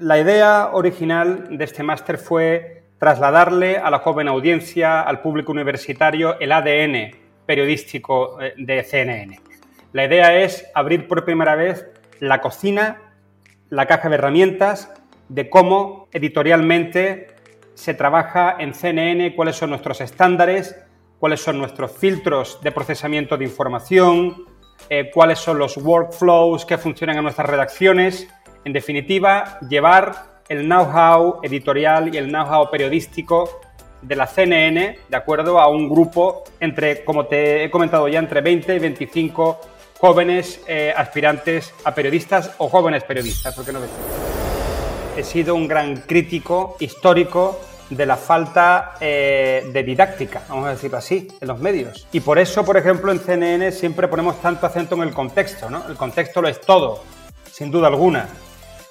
La idea original de este máster fue trasladarle a la joven audiencia, al público universitario, el ADN periodístico eh, de CNN. La idea es abrir por primera vez la cocina, la caja de herramientas de cómo editorialmente se trabaja en CNN, cuáles son nuestros estándares, cuáles son nuestros filtros de procesamiento de información, eh, cuáles son los workflows que funcionan en nuestras redacciones. En definitiva, llevar el know-how editorial y el know-how periodístico de la CNN, de acuerdo a un grupo entre, como te he comentado ya, entre 20 y 25 jóvenes eh, aspirantes a periodistas o jóvenes periodistas, ¿por qué no He sido un gran crítico histórico de la falta eh, de didáctica, vamos a decirlo así, en los medios. Y por eso, por ejemplo, en CNN siempre ponemos tanto acento en el contexto, ¿no? El contexto lo es todo, sin duda alguna.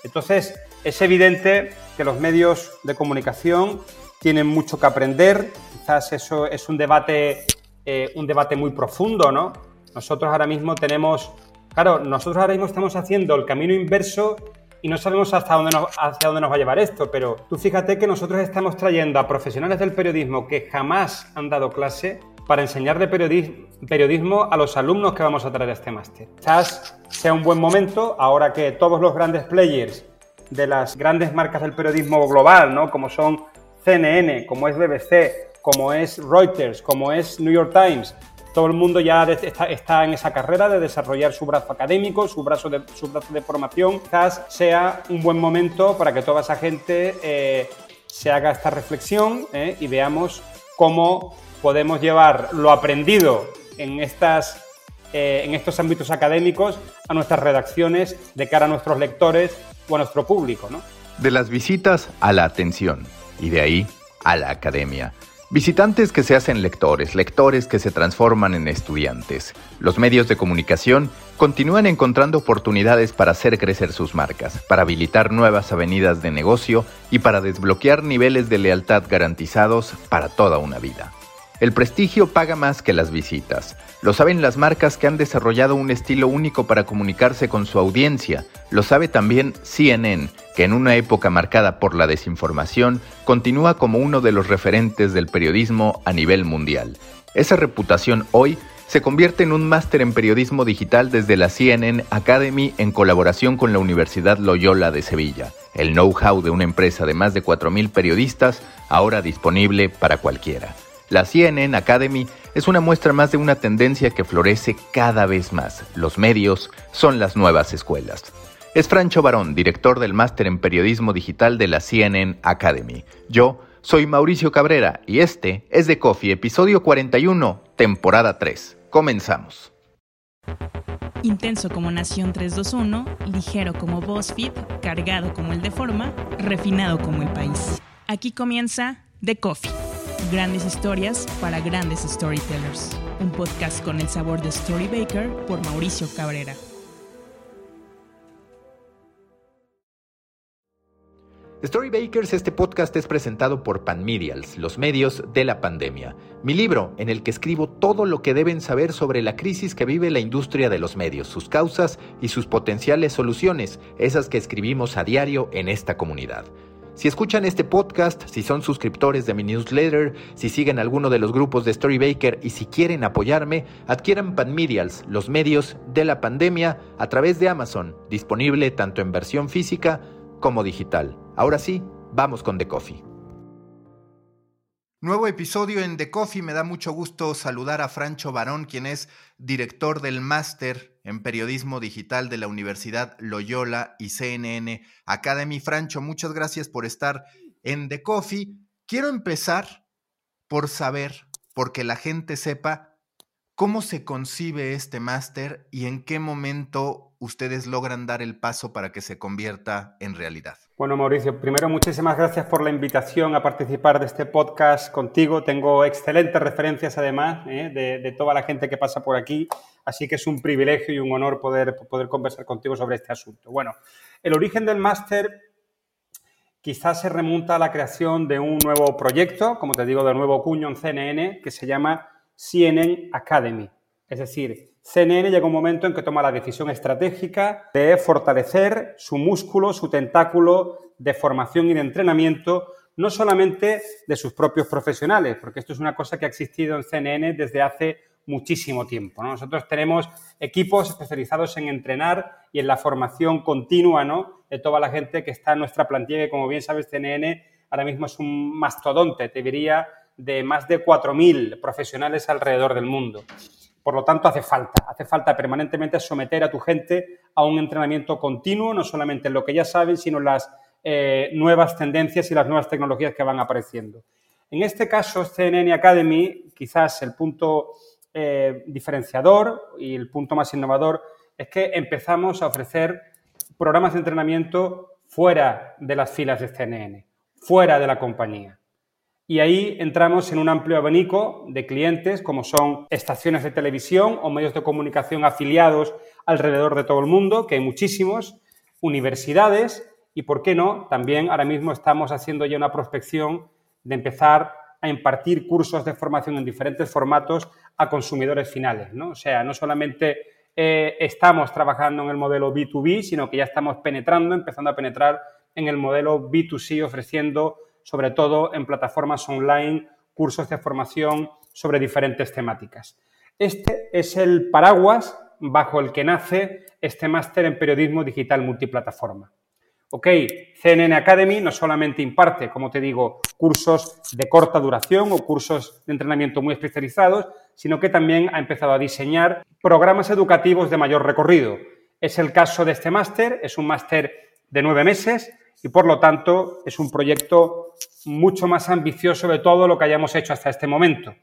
Entonces, es evidente que los medios de comunicación tienen mucho que aprender, quizás eso es un debate, eh, un debate muy profundo, ¿no? Nosotros ahora mismo tenemos, claro, nosotros ahora mismo estamos haciendo el camino inverso y no sabemos hasta dónde nos, hacia dónde nos va a llevar esto, pero tú fíjate que nosotros estamos trayendo a profesionales del periodismo que jamás han dado clase para enseñarle periodismo a los alumnos que vamos a traer a este máster. Quizás sea un buen momento, ahora que todos los grandes players de las grandes marcas del periodismo global, ¿no? como son CNN, como es BBC, como es Reuters, como es New York Times, todo el mundo ya está, en esa carrera de desarrollar su brazo académico, su brazo de, su brazo de formación. Quizás sea un buen momento para que toda esa gente eh, se haga esta reflexión eh, y veamos cómo podemos llevar lo aprendido en, estas, eh, en estos ámbitos académicos a nuestras redacciones de cara a nuestros lectores o a nuestro público. De las visitas a la atención y de ahí a la academia. Visitantes que se hacen lectores, lectores que se transforman en estudiantes. Los medios de comunicación continúan encontrando oportunidades para hacer crecer sus marcas, para habilitar nuevas avenidas de negocio y para desbloquear niveles de lealtad garantizados para toda una vida. El prestigio paga más que las visitas. Lo saben las marcas que han desarrollado un estilo único para comunicarse con su audiencia. Lo sabe también CNN, que en una época marcada por la desinformación, continúa como uno de los referentes del periodismo a nivel mundial. Esa reputación hoy se convierte en un máster en periodismo digital desde la CNN Academy en colaboración con la Universidad Loyola de Sevilla. El know-how de una empresa de más de 4.000 periodistas ahora disponible para cualquiera. La CNN Academy es una muestra más de una tendencia que florece cada vez más. Los medios son las nuevas escuelas. Es Francho Barón, director del máster en periodismo digital de la CNN Academy. Yo soy Mauricio Cabrera y este es The Coffee, episodio 41, temporada 3. Comenzamos. Intenso como Nación 321, ligero como BuzzFeed, cargado como el de Forma, refinado como el país. Aquí comienza The Coffee Grandes historias para grandes storytellers. Un podcast con el sabor de Storybaker por Mauricio Cabrera. Storybakers, este podcast es presentado por Panmedials, los medios de la pandemia. Mi libro, en el que escribo todo lo que deben saber sobre la crisis que vive la industria de los medios, sus causas y sus potenciales soluciones, esas que escribimos a diario en esta comunidad. Si escuchan este podcast, si son suscriptores de mi newsletter, si siguen alguno de los grupos de Storybaker y si quieren apoyarme, adquieran Panmedials, los medios de la pandemia, a través de Amazon, disponible tanto en versión física como digital. Ahora sí, vamos con The Coffee. Nuevo episodio en The Coffee. Me da mucho gusto saludar a Francho Barón, quien es director del máster en periodismo digital de la Universidad Loyola y CNN Academy. Francho, muchas gracias por estar en The Coffee. Quiero empezar por saber, porque la gente sepa cómo se concibe este máster y en qué momento ustedes logran dar el paso para que se convierta en realidad. Bueno, Mauricio, primero muchísimas gracias por la invitación a participar de este podcast contigo. Tengo excelentes referencias además ¿eh? de, toda la gente que pasa por aquí, así que es un privilegio y un honor poder, poder conversar contigo sobre este asunto. Bueno, el origen del máster quizás se remonta a la creación de un nuevo proyecto, como te digo, de nuevo cuño en CNN, que se llama CNN Academy. Es decir, CNN llega un momento en que toma la decisión estratégica de fortalecer su músculo, su tentáculo de formación y de entrenamiento, no solamente de sus propios profesionales, porque esto es una cosa que ha existido en CNN desde hace muchísimo tiempo. Nosotros tenemos equipos especializados en entrenar y en la formación continua ¿no? de toda la gente que está en nuestra plantilla, que como bien sabes, CNN ahora mismo es un mastodonte, te diría, de más de 4.000 profesionales alrededor del mundo. Por lo tanto, hace falta, hace falta permanentemente someter a tu gente a un entrenamiento continuo, no solamente en lo que ya saben, sino en las eh, nuevas tendencias y las nuevas tecnologías que van apareciendo. En este caso, CNN Academy, quizás el punto eh, diferenciador y el punto más innovador es que empezamos a ofrecer programas de entrenamiento fuera de las filas de CNN, fuera de la compañía. Y ahí entramos en un amplio abanico de clientes como son estaciones de televisión o medios de comunicación afiliados alrededor de todo el mundo, que hay muchísimos, universidades y, ¿por qué no? También ahora mismo estamos haciendo ya una prospección de empezar a impartir cursos de formación en diferentes formatos a consumidores finales. ¿no? O sea, no solamente eh, estamos trabajando en el modelo B2B, sino que ya estamos penetrando, empezando a penetrar en el modelo B2C, ofreciendo sobre todo en plataformas online, cursos de formación sobre diferentes temáticas. Este es el paraguas bajo el que nace este máster en periodismo digital multiplataforma. Ok, CNN Academy no solamente imparte, como te digo, cursos de corta duración o cursos de entrenamiento muy especializados, sino que también ha empezado a diseñar programas educativos de mayor recorrido. Es el caso de este máster, es un máster de nueve meses y por lo tanto es un proyecto mucho más ambicioso de todo lo que hayamos hecho hasta este momento.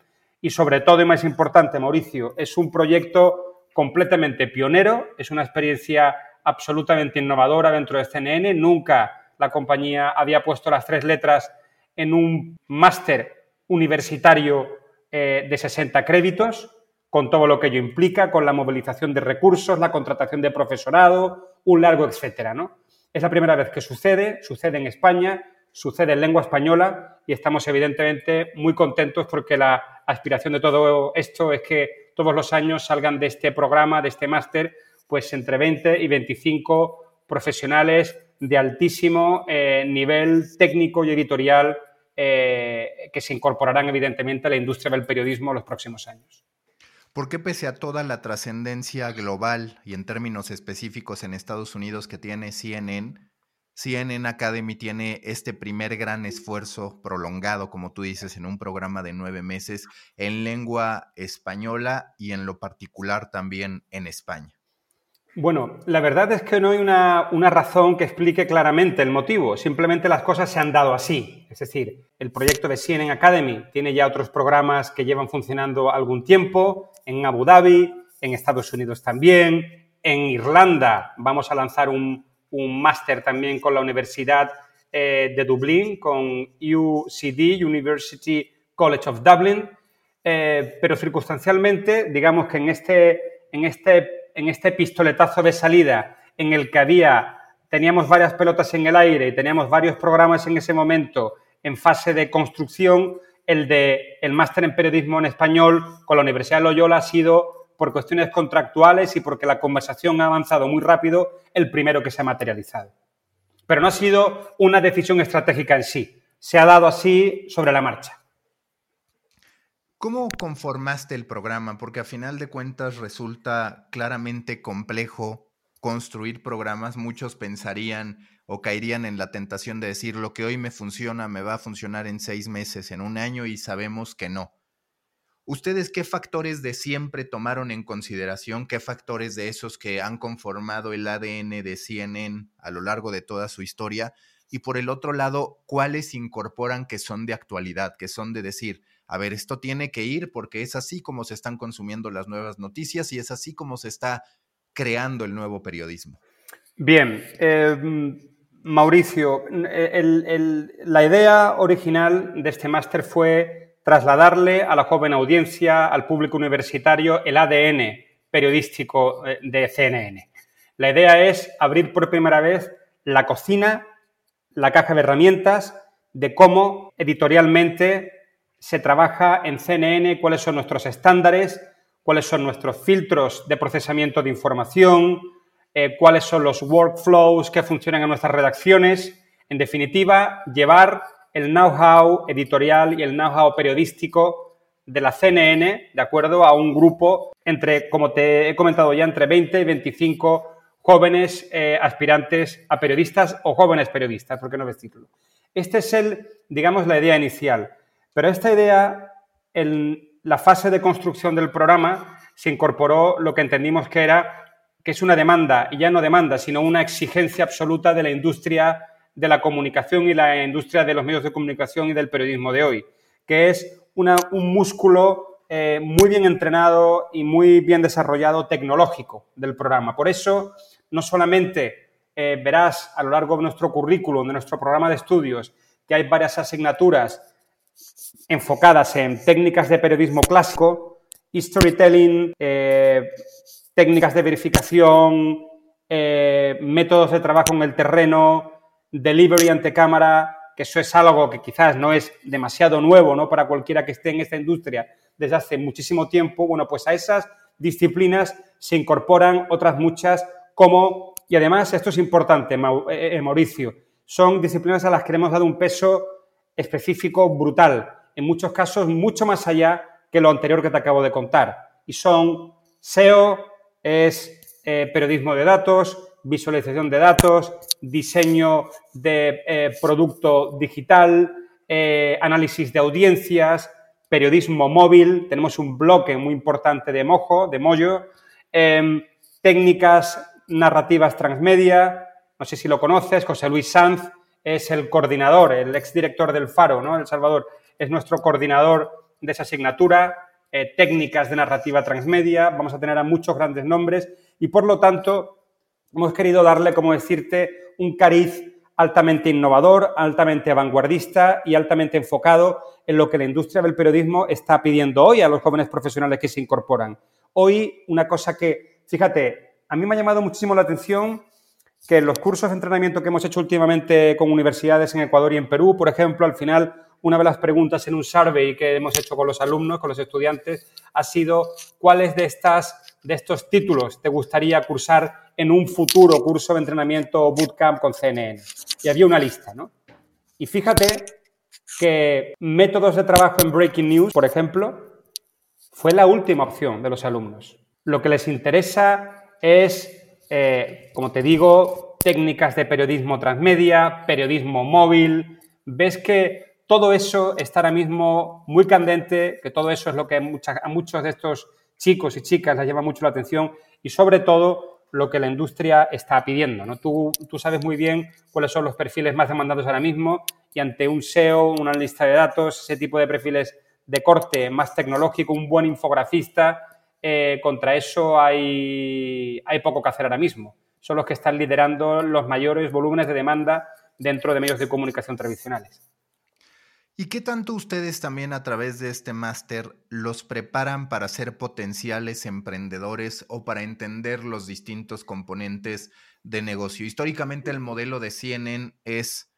Y sobre todo y más importante, Mauricio, es un proyecto completamente pionero, es una experiencia absolutamente innovadora dentro de CNN. Nunca la compañía había puesto las tres letras en un máster universitario eh, de 60 créditos, con todo lo que ello implica, con la movilización de recursos, la contratación de profesorado, un largo etcétera, ¿no? Es la primera vez que sucede, sucede en España, sucede en lengua española y estamos evidentemente muy contentos porque la aspiración de todo esto es que todos los años salgan de este programa, de este máster, pues entre 20 y 25 profesionales de altísimo eh, nivel técnico y editorial eh, que se incorporarán evidentemente a la industria del periodismo en los próximos años. ¿Por qué pese a toda la trascendencia global y en términos específicos en Estados Unidos que tiene CNN, CNN Academy tiene este primer gran esfuerzo prolongado, como tú dices, en un programa de nueve meses en lengua española y en lo particular también en España? Bueno, la verdad es que no hay una, razón que explique claramente el motivo, simplemente las cosas se han dado así. Es decir, el proyecto de CNN Academy tiene ya otros programas que llevan funcionando algún tiempo, en Abu Dhabi, en Estados Unidos también, en Irlanda vamos a lanzar un, máster también con la Universidad eh, de Dublín, con UCD, University College of Dublin, eh, pero circunstancialmente, digamos que en este, en este en este pistoletazo de salida en el que había, teníamos varias pelotas en el aire y teníamos varios programas en ese momento en fase de construcción, el de el máster en periodismo en español con la Universidad de Loyola ha sido por cuestiones contractuales y porque la conversación ha avanzado muy rápido, el primero que se ha materializado. Pero no ha sido una decisión estratégica en sí, se ha dado así sobre la marcha. ¿Cómo conformaste el programa? Porque a final de cuentas resulta claramente complejo construir programas. Muchos pensarían o caerían en la tentación de decir lo que hoy me funciona me va a funcionar en seis meses, en un año y sabemos que no. ¿Ustedes qué factores de siempre tomaron en consideración? ¿Qué factores de esos que han conformado el ADN de CNN a lo largo de toda su historia? Y por el otro lado, ¿cuáles incorporan que son de actualidad, que son de decir, a ver, esto tiene que ir porque es así como se están consumiendo las nuevas noticias y es así como se está creando el nuevo periodismo. Bien, em, Mauricio, la idea original de este máster fue trasladarle a la joven audiencia, al público universitario, el ADN periodístico eh, de CNN. La idea es abrir por primera vez la cocina, la caja de herramientas de cómo editorialmente se trabaja en CNN, cuáles son nuestros estándares, cuáles son nuestros filtros de procesamiento de información, eh, cuáles son los workflows que funcionan en nuestras redacciones, En definitiva, llevar el know-how editorial y el know-how periodístico de la CNN, de acuerdo a un grupo entre, como te he comentado ya, entre 20 y 25 jóvenes eh, aspirantes a periodistas o jóvenes periodistas, ¿por qué no vestirlo? Este es el, digamos, la idea inicial. Pero esta idea, en la fase de construcción del programa, se incorporó lo que entendimos que era que es una demanda, y ya no demanda, sino una exigencia absoluta de la industria de la comunicación y la industria de los medios de comunicación y del periodismo de hoy, que es un músculo eh, muy bien entrenado y muy bien desarrollado tecnológico del programa. Por eso, no solamente eh, verás a lo largo de nuestro currículum, de nuestro programa de estudios, que hay varias asignaturas enfocadas en técnicas de periodismo clásico, storytelling, eh, técnicas de verificación, eh, métodos de trabajo en el terreno, delivery ante cámara, que eso es algo que quizás no es demasiado nuevo ¿no? para cualquiera que esté en esta industria desde hace muchísimo tiempo. Bueno, pues a esas disciplinas se incorporan otras muchas como, y además esto es importante, eh, Mauricio, son disciplinas a las que le hemos dado un peso específico brutal, en muchos casos mucho más allá que lo anterior que te acabo de contar. Y son SEO, es eh, periodismo de datos, visualización de datos, diseño de eh, producto digital, eh, análisis de audiencias, periodismo móvil. Tenemos un bloque muy importante de Mojo, de Moyo, em, técnicas narrativas transmedia. No sé si lo conoces, José Luis Sanz es el coordinador, el exdirector del Faro, ¿no? El Salvador es nuestro coordinador de esa asignatura. Eh, técnicas de narrativa transmedia, vamos a tener a muchos grandes nombres y por lo tanto hemos querido darle, como decirte, un cariz altamente innovador, altamente vanguardista y altamente enfocado en lo que la industria del periodismo está pidiendo hoy a los jóvenes profesionales que se incorporan. Hoy una cosa que, fíjate, a mí me ha llamado muchísimo la atención que en los cursos de entrenamiento que hemos hecho últimamente con universidades en Ecuador y en Perú, por ejemplo, al final una de las preguntas en un survey que hemos hecho con los alumnos, con los estudiantes, ha sido cuáles de, estas, de estos títulos te gustaría cursar en un futuro curso de entrenamiento bootcamp con CNN. Y había una lista, ¿no? Y fíjate que métodos de trabajo en Breaking News, por ejemplo, fue la última opción de los alumnos. Lo que les interesa es, eh, como te digo, técnicas de periodismo transmedia, periodismo móvil. Ves que todo eso está ahora mismo muy candente, que todo eso es lo que a, muchos de estos chicos y chicas les llama mucho la atención y sobre todo lo que la industria está pidiendo. ¿no? Tú, tú, sabes muy bien cuáles son los perfiles más demandados ahora mismo y ante un SEO, una lista de datos, ese tipo de perfiles de corte más tecnológico, un buen infografista, eh, contra eso hay, hay poco que hacer ahora mismo. Son los que están liderando los mayores volúmenes de demanda dentro de medios de comunicación tradicionales. ¿Y qué tanto ustedes también a través de este máster los preparan para ser potenciales emprendedores o para entender los distintos componentes de negocio? Históricamente el modelo de CNN es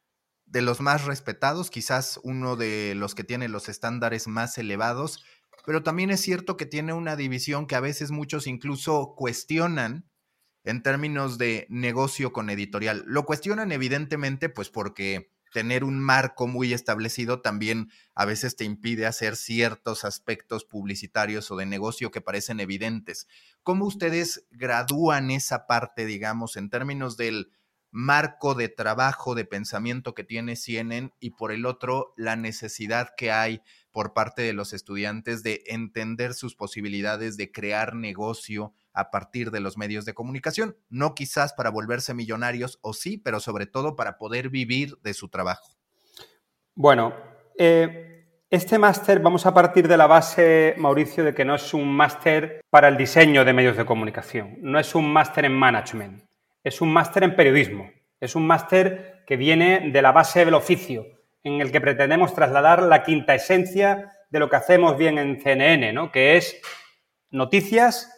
de los más respetados, quizás uno de los que tiene los estándares más elevados, pero también es cierto que tiene una división que a veces muchos incluso cuestionan en términos de negocio con editorial. Lo cuestionan evidentemente pues porque tener un marco muy establecido también a veces te impide hacer ciertos aspectos publicitarios o de negocio que parecen evidentes. ¿Cómo ustedes gradúan esa parte, digamos, en términos del marco de trabajo, de pensamiento que tiene CNN y por el otro, la necesidad que hay por parte de los estudiantes de entender sus posibilidades de crear negocio a partir de los medios de comunicación, no quizás para volverse millonarios o sí, pero sobre todo para poder vivir de su trabajo. Bueno, eh, este máster vamos a partir de la base, Mauricio, de que no es un máster para el diseño de medios de comunicación, no es un máster en management, es un máster en periodismo, es un máster que viene de la base del oficio, en el que pretendemos trasladar la quinta esencia de lo que hacemos bien en CNN, ¿no? que es noticias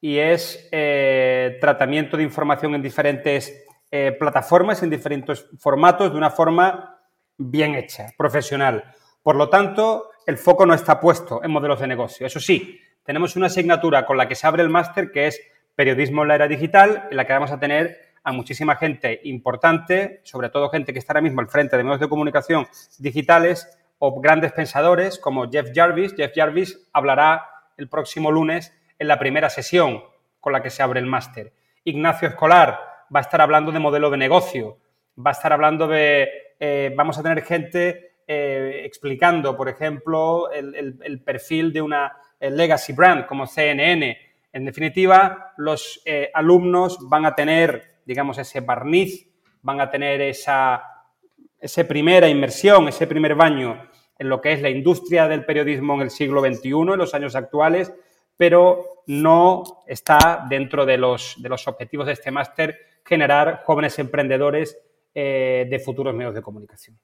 y es eh, tratamiento de información en diferentes eh, plataformas, en diferentes formatos, de una forma bien hecha, profesional. Por lo tanto, el foco no está puesto en modelos de negocio. Eso sí, tenemos una asignatura con la que se abre el máster que es Periodismo en la era digital, en la que vamos a tener a muchísima gente importante, sobre todo gente que está ahora mismo al frente de medios de comunicación digitales o grandes pensadores como Jeff Jarvis. Jeff Jarvis hablará el próximo lunes en la primera sesión con la que se abre el máster. Ignacio Escolar va a estar hablando de modelo de negocio, va a estar hablando de, eh, vamos a tener gente eh, explicando, por ejemplo, el, perfil de una eh, legacy brand como CNN. En definitiva, los alumnos van a tener, digamos, ese barniz, van a tener esa, primera inmersión, ese primer baño en lo que es la industria del periodismo en el siglo XXI, en los años actuales, pero no está dentro de los, de los objetivos de este máster generar jóvenes emprendedores eh, de futuros medios de comunicación.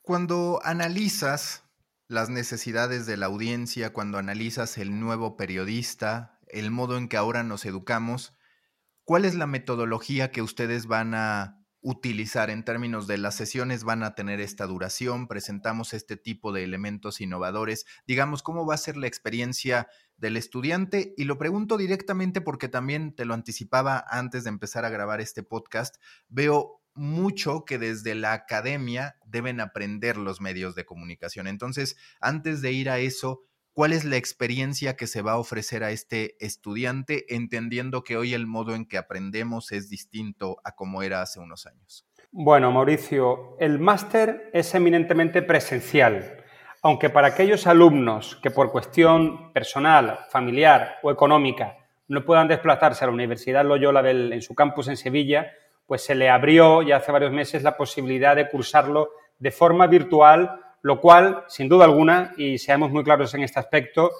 Cuando analizas las necesidades de la audiencia, cuando analizas el nuevo periodista, el modo en que ahora nos educamos, ¿cuál es la metodología que ustedes van a utilizar en términos de las sesiones van a tener esta duración, presentamos este tipo de elementos innovadores, digamos, cómo va a ser la experiencia del estudiante y lo pregunto directamente porque también te lo anticipaba antes de empezar a grabar este podcast, veo mucho que desde la academia deben aprender los medios de comunicación. Entonces, antes de ir a eso, ¿Cuál es la experiencia que se va a ofrecer a este estudiante, entendiendo que hoy el modo en que aprendemos es distinto a como era hace unos años? Bueno, Mauricio, el máster es eminentemente presencial, aunque para aquellos alumnos que por cuestión personal, familiar o económica no puedan desplazarse a la Universidad Loyola en su campus en Sevilla, pues se le abrió ya hace varios meses la posibilidad de cursarlo de forma virtual lo cual, sin duda alguna, y seamos muy claros en este aspecto,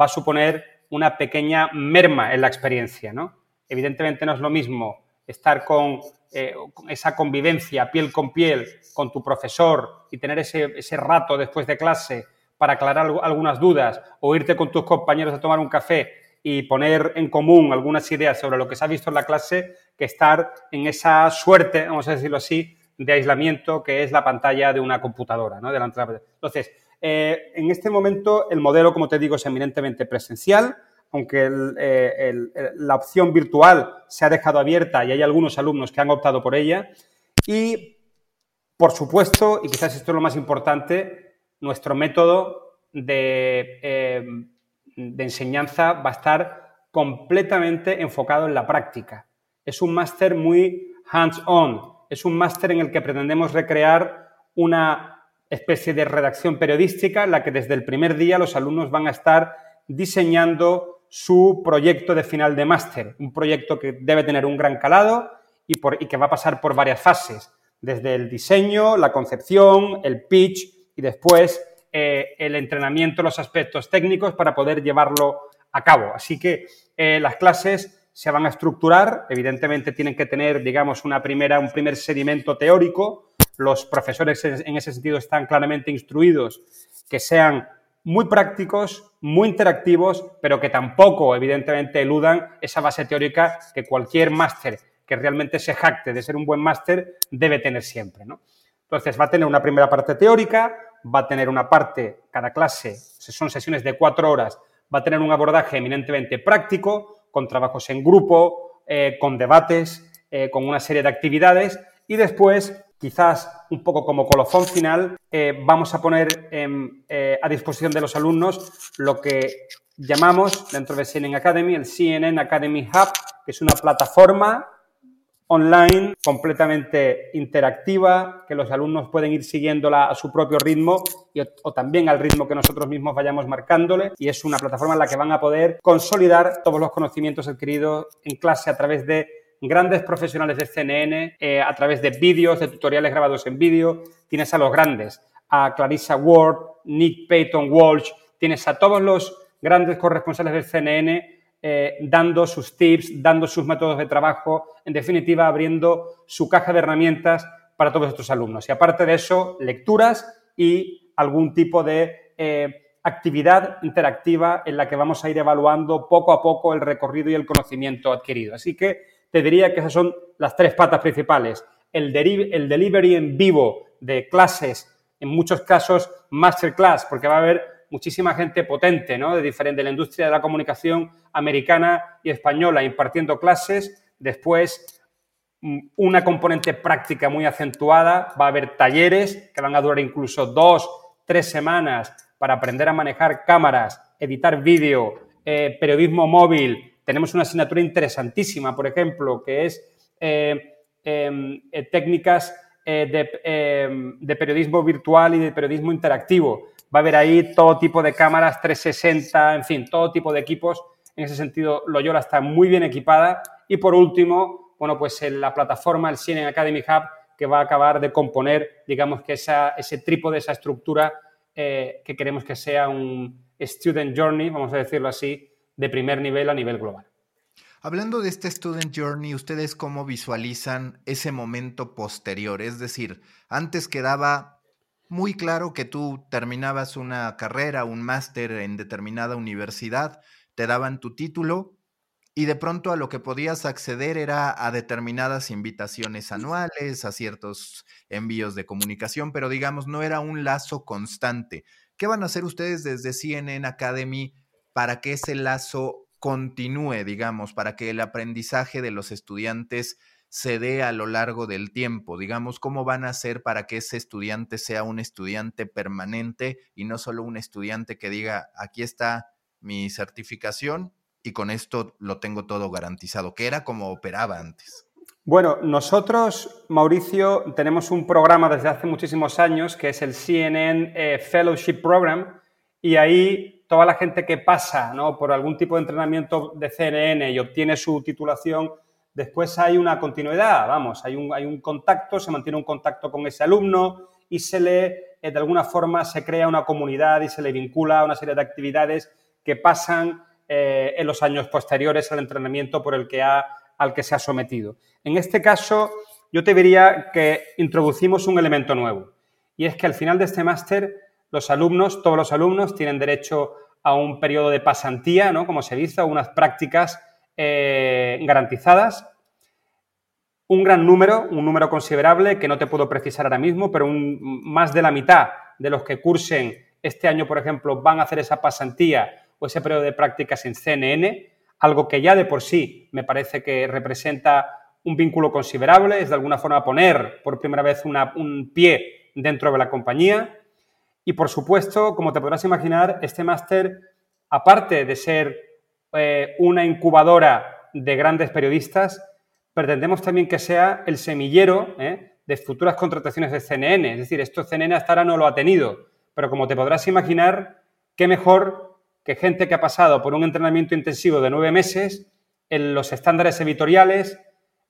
va a suponer una pequeña merma en la experiencia. ¿no? Evidentemente no es lo mismo estar con, eh, esa convivencia piel con piel con tu profesor y tener ese, ese rato después de clase para aclarar algunas dudas o irte con tus compañeros a tomar un café y poner en común algunas ideas sobre lo que se ha visto en la clase que estar en esa suerte, vamos a decirlo así, de aislamiento que es la pantalla de una computadora, ¿no? Delante de la... Entonces, eh, en este momento el modelo, como te digo, es eminentemente presencial, aunque eh, la opción virtual se ha dejado abierta y hay algunos alumnos que han optado por ella. Y, por supuesto, y quizás esto es lo más importante, nuestro método de, eh, de enseñanza va a estar completamente enfocado en la práctica. Es un máster muy hands-on, es un máster en el que pretendemos recrear una especie de redacción periodística en la que desde el primer día los alumnos van a estar diseñando su proyecto de final de máster, un proyecto que debe tener un gran calado y, que va a pasar por varias fases, desde el diseño, la concepción, el pitch y después eh, el entrenamiento, los aspectos técnicos para poder llevarlo a cabo. Así que eh, las clases se van a estructurar, evidentemente tienen que tener, digamos, una primera, un primer sedimento teórico, los profesores en ese sentido están claramente instruidos, que sean muy prácticos, muy interactivos, pero que tampoco, evidentemente, eludan esa base teórica que cualquier máster que realmente se jacte de ser un buen máster debe tener siempre. ¿no? Entonces, va a tener una primera parte teórica, va a tener una parte, cada clase, son sesiones de cuatro horas, va a tener un abordaje eminentemente práctico, con trabajos en grupo, eh, con debates, eh, con una serie de actividades. Y después, quizás un poco como colofón final, eh, vamos a poner a disposición de los alumnos lo que llamamos dentro de CNN Academy el CNN Academy Hub, que es una plataforma online completamente interactiva, que los alumnos pueden ir siguiéndola a su propio ritmo y, o también al ritmo que nosotros mismos vayamos marcándole. Y es una plataforma en la que van a poder consolidar todos los conocimientos adquiridos en clase a través de grandes profesionales de CNN, eh, a través de vídeos, de tutoriales grabados en vídeo. Tienes a los grandes, a Clarissa Ward, Nick Payton Walsh, tienes a todos los grandes corresponsales del CNN eh, dando sus tips, dando sus métodos de trabajo, en definitiva, abriendo su caja de herramientas para todos estos alumnos. Y aparte de eso, lecturas y algún tipo de eh, actividad interactiva en la que vamos a ir evaluando poco a poco el recorrido y el conocimiento adquirido. Así que te diría que esas son las tres patas principales. El, el delivery en vivo de clases, en muchos casos masterclass, porque va a haber muchísima gente potente, ¿no? De diferente, de la industria de la comunicación americana y española, impartiendo clases Después, mm, una componente práctica muy acentuada, va a haber talleres que van a durar incluso dos, tres semanas para aprender a manejar cámaras, editar vídeo, eh, periodismo móvil. Tenemos una asignatura interesantísima, por ejemplo, que es eh, em, eh, técnicas em, de, periodismo virtual y de periodismo interactivo. Va a haber ahí todo tipo de cámaras 360, en fin, todo tipo de equipos. En ese sentido, Loyola está muy bien equipada. Y por último, bueno, pues en la plataforma, el CNN Academy Hub, que va a acabar de componer, digamos que esa, ese trípode, esa estructura que queremos que sea un, Student Journey, vamos a decirlo así, de primer nivel a nivel global. Hablando de este Student Journey, ¿ustedes cómo visualizan ese momento posterior? Es decir, antes quedaba muy claro que tú terminabas una carrera, un máster en determinada universidad, te daban tu título y de pronto a lo que podías acceder era a determinadas invitaciones anuales, a ciertos envíos de comunicación, pero digamos, no era un lazo constante. ¿Qué van a hacer ustedes desde CNN Academy para que ese lazo continúe, digamos, para que el aprendizaje de los estudiantes se dé a lo largo del tiempo? Digamos, ¿cómo van a hacer para que ese estudiante sea un estudiante permanente y no solo un estudiante que diga, aquí está mi certificación y con esto lo tengo todo garantizado, que era como operaba antes? Bueno, nosotros, Mauricio, tenemos un programa desde hace muchísimos años que es el CNN eh, Fellowship Program y ahí toda la gente que pasa por algún tipo de entrenamiento de CNN y obtiene su titulación, después hay una continuidad, vamos, hay un, hay un contacto, se mantiene un contacto con ese alumno y se le, eh, de alguna forma, se crea una comunidad y se le vincula a una serie de actividades que pasan eh, en los años posteriores al entrenamiento por el que ha al que se ha sometido. En este caso, yo te diría que introducimos un elemento nuevo, y es que al final de este máster, los alumnos, todos los alumnos, tienen derecho a un periodo de pasantía, ¿no? como se dice, unas prácticas eh, garantizadas. Un gran número, un número considerable, que no te puedo precisar ahora mismo, pero más de la mitad de los que cursen este año, por ejemplo, van a hacer esa pasantía o ese periodo de prácticas en CNN algo que ya de por sí me parece que representa un vínculo considerable, es de alguna forma poner por primera vez un pie dentro de la compañía. Y por supuesto, como te podrás imaginar, este máster, aparte de ser eh, una incubadora de grandes periodistas, pretendemos también que sea el semillero eh, de futuras contrataciones de CNN. Es decir, esto CNN hasta ahora no lo ha tenido, pero como te podrás imaginar, qué mejor que gente que ha pasado por un entrenamiento intensivo de nueve meses en los estándares editoriales,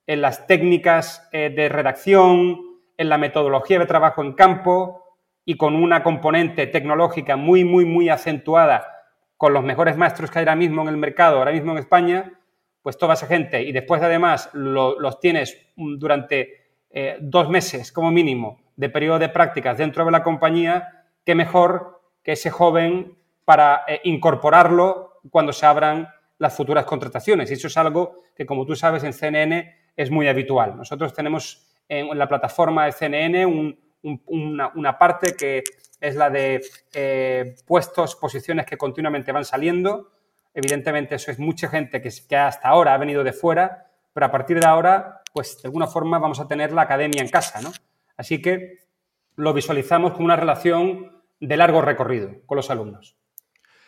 en las técnicas eh, de redacción, en la metodología de trabajo en campo y con una componente tecnológica muy, muy, muy acentuada con los mejores maestros que hay ahora mismo en el mercado, ahora mismo en España, pues toda esa gente y después además los tienes durante eh, dos meses como mínimo de periodo de prácticas dentro de la compañía, qué mejor que ese joven para eh, incorporarlo cuando se abran las futuras contrataciones. Y eso es algo que, como tú sabes, en CNN es muy habitual. Nosotros tenemos en la plataforma de CNN una, parte que es la de eh, puestos, posiciones que continuamente van saliendo. Evidentemente, eso es mucha gente que, hasta ahora ha venido de fuera, pero a partir de ahora, pues de alguna forma vamos a tener la academia en casa. Así que lo visualizamos como una relación de largo recorrido con los alumnos.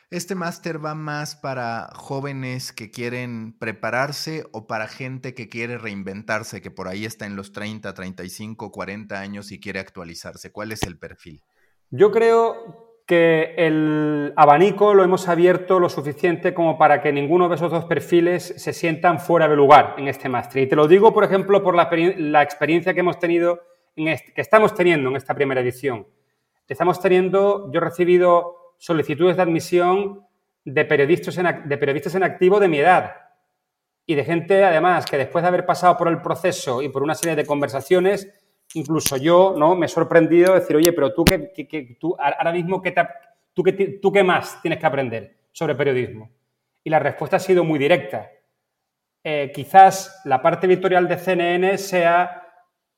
¿Este máster va más para jóvenes que quieren prepararse o para gente que quiere reinventarse, que por ahí está en los 30, 35, 40 años y quiere actualizarse? ¿Cuál es el perfil? Yo creo que el abanico lo hemos abierto lo suficiente como para que ninguno de esos dos perfiles se sientan fuera de lugar en este máster. Y te lo digo, por ejemplo, por la, experiencia que hemos tenido, en este, que estamos teniendo en esta primera edición. Estamos teniendo, yo he recibido solicitudes de admisión de periodistas, en, de periodistas en activo de mi edad y de gente, además, que después de haber pasado por el proceso y por una serie de conversaciones, incluso yo ¿no? me he sorprendido de decir, oye, pero tú, qué, tú ahora mismo, ¿qué tú, qué, ¿tú qué más tienes que aprender sobre periodismo? Y la respuesta ha sido muy directa. Eh, quizás la parte editorial de CNN sea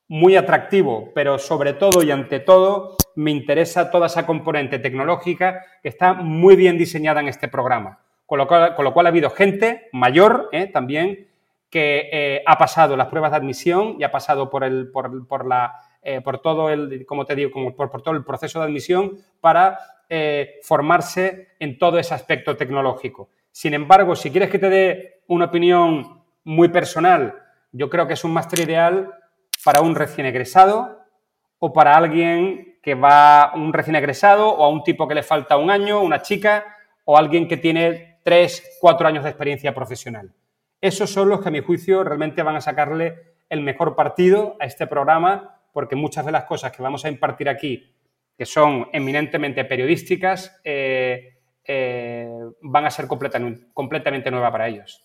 muy atractivo, pero sobre todo y ante todo me interesa toda esa componente tecnológica que está muy bien diseñada en este programa. Con lo cual, ha habido gente mayor ¿eh? también que ha pasado las pruebas de admisión y ha pasado por, el, por, por todo el, como te digo, por, todo el proceso de admisión para formarse en todo ese aspecto tecnológico. Sin embargo, si quieres que te dé una opinión muy personal, yo creo que es un máster ideal para un recién egresado o para alguien que va, un recién egresado o a un tipo que le falta un año, una chica o alguien que tiene tres, cuatro años de experiencia profesional. Esos son los que a mi juicio realmente van a sacarle el mejor partido a este programa porque muchas de las cosas que vamos a impartir aquí, que son eminentemente periodísticas, eh, eh, van a ser completamente, completamente nuevas para ellos.